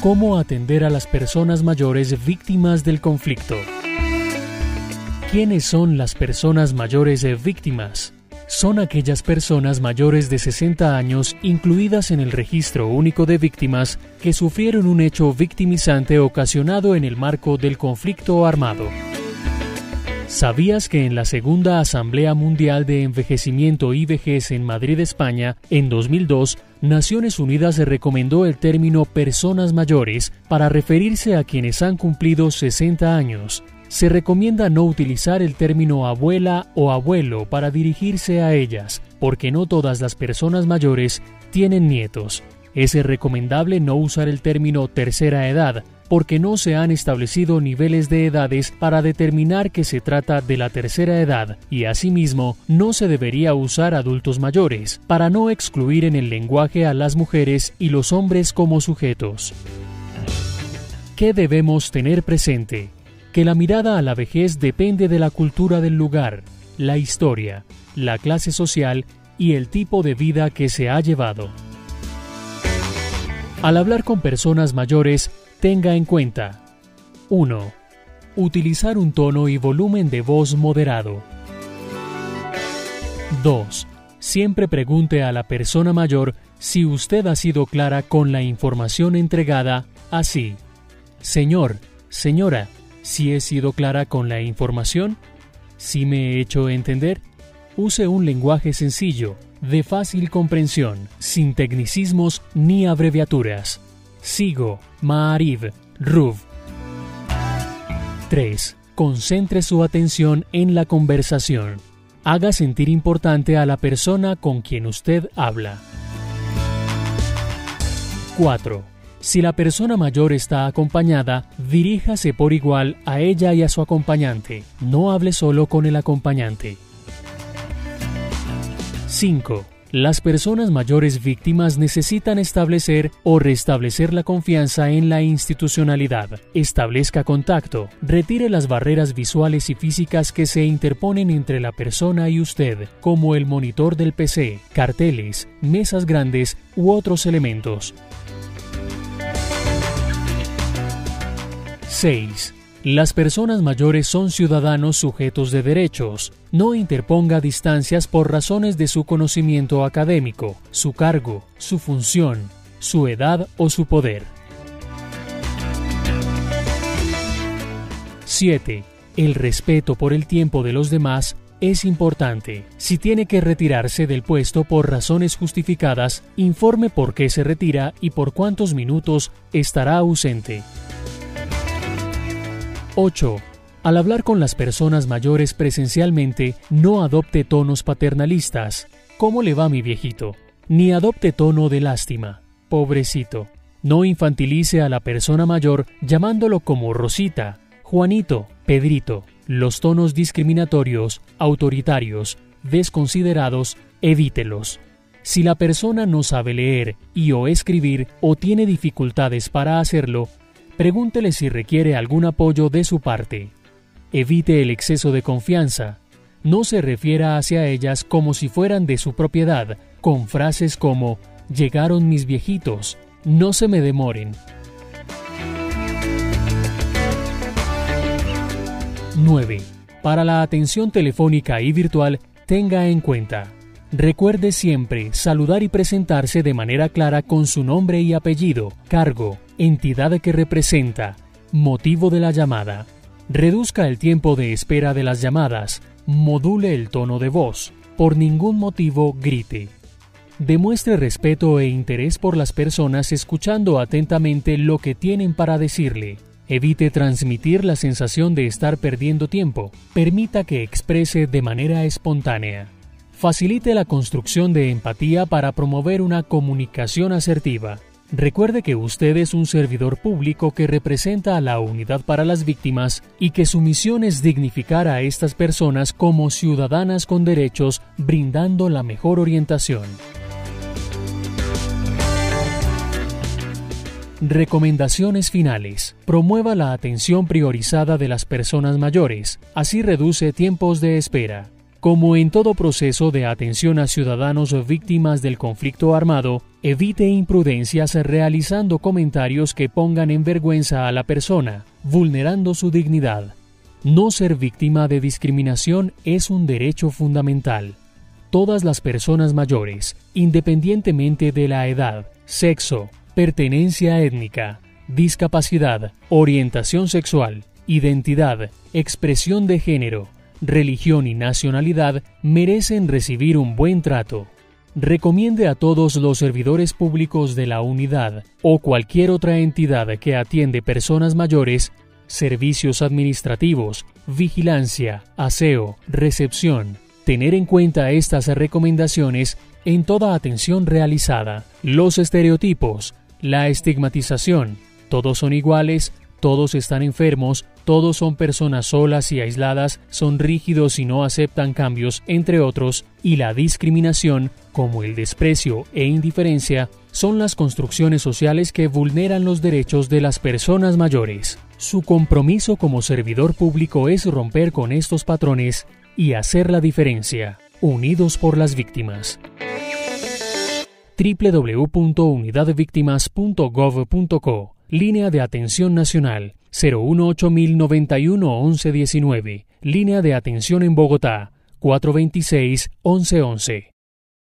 cómo atender a las personas mayores víctimas del conflicto. ¿Quiénes son las personas mayores víctimas? Son aquellas personas mayores de 60 años incluidas en el registro único de víctimas que sufrieron un hecho victimizante ocasionado en el marco del conflicto armado. ¿Sabías que en la Segunda Asamblea Mundial de Envejecimiento y Vejez en Madrid, España, en 2002, Naciones Unidas recomendó el término personas mayores para referirse a quienes han cumplido 60 años? Se recomienda no utilizar el término abuela o abuelo para dirigirse a ellas, porque no todas las personas mayores tienen nietos. Es recomendable no usar el término tercera edad, porque no se han establecido niveles de edades para determinar que se trata de la tercera edad, y asimismo no se debería usar adultos mayores, para no excluir en el lenguaje a las mujeres y los hombres como sujetos. ¿Qué debemos tener presente? que la mirada a la vejez depende de la cultura del lugar, la historia, la clase social y el tipo de vida que se ha llevado. Al hablar con personas mayores, tenga en cuenta 1. Utilizar un tono y volumen de voz moderado. 2. Siempre pregunte a la persona mayor si usted ha sido clara con la información entregada, así. Señor, señora, si he sido clara con la información, si me he hecho entender, use un lenguaje sencillo, de fácil comprensión, sin tecnicismos ni abreviaturas. Sigo, Maariv, Ruv. 3. Concentre su atención en la conversación. Haga sentir importante a la persona con quien usted habla. 4. Si la persona mayor está acompañada, diríjase por igual a ella y a su acompañante. No hable solo con el acompañante. 5. Las personas mayores víctimas necesitan establecer o restablecer la confianza en la institucionalidad. Establezca contacto. Retire las barreras visuales y físicas que se interponen entre la persona y usted, como el monitor del PC, carteles, mesas grandes u otros elementos. 6. Las personas mayores son ciudadanos sujetos de derechos. No interponga distancias por razones de su conocimiento académico, su cargo, su función, su edad o su poder. 7. El respeto por el tiempo de los demás es importante. Si tiene que retirarse del puesto por razones justificadas, informe por qué se retira y por cuántos minutos estará ausente. 8. Al hablar con las personas mayores presencialmente, no adopte tonos paternalistas. ¿Cómo le va mi viejito? Ni adopte tono de lástima. Pobrecito. No infantilice a la persona mayor llamándolo como Rosita, Juanito, Pedrito. Los tonos discriminatorios, autoritarios, desconsiderados, evítelos. Si la persona no sabe leer y o escribir o tiene dificultades para hacerlo, Pregúntele si requiere algún apoyo de su parte. Evite el exceso de confianza. No se refiera hacia ellas como si fueran de su propiedad, con frases como llegaron mis viejitos, no se me demoren. 9. Para la atención telefónica y virtual, tenga en cuenta. Recuerde siempre saludar y presentarse de manera clara con su nombre y apellido, cargo, entidad que representa, motivo de la llamada. Reduzca el tiempo de espera de las llamadas, module el tono de voz, por ningún motivo grite. Demuestre respeto e interés por las personas escuchando atentamente lo que tienen para decirle. Evite transmitir la sensación de estar perdiendo tiempo. Permita que exprese de manera espontánea. Facilite la construcción de empatía para promover una comunicación asertiva. Recuerde que usted es un servidor público que representa a la Unidad para las Víctimas y que su misión es dignificar a estas personas como ciudadanas con derechos, brindando la mejor orientación. Recomendaciones finales. Promueva la atención priorizada de las personas mayores, así reduce tiempos de espera. Como en todo proceso de atención a ciudadanos víctimas del conflicto armado, evite imprudencias realizando comentarios que pongan en vergüenza a la persona, vulnerando su dignidad. No ser víctima de discriminación es un derecho fundamental. Todas las personas mayores, independientemente de la edad, sexo, pertenencia étnica, discapacidad, orientación sexual, identidad, expresión de género, religión y nacionalidad merecen recibir un buen trato. Recomiende a todos los servidores públicos de la unidad o cualquier otra entidad que atiende personas mayores servicios administrativos, vigilancia, aseo, recepción, tener en cuenta estas recomendaciones en toda atención realizada. Los estereotipos, la estigmatización, todos son iguales, todos están enfermos, todos son personas solas y aisladas, son rígidos y no aceptan cambios, entre otros, y la discriminación, como el desprecio e indiferencia, son las construcciones sociales que vulneran los derechos de las personas mayores. Su compromiso como servidor público es romper con estos patrones y hacer la diferencia, unidos por las víctimas. www.unidadevictimas.gov.co Línea de Atención Nacional 018091 1119. Línea de Atención en Bogotá 426 1111.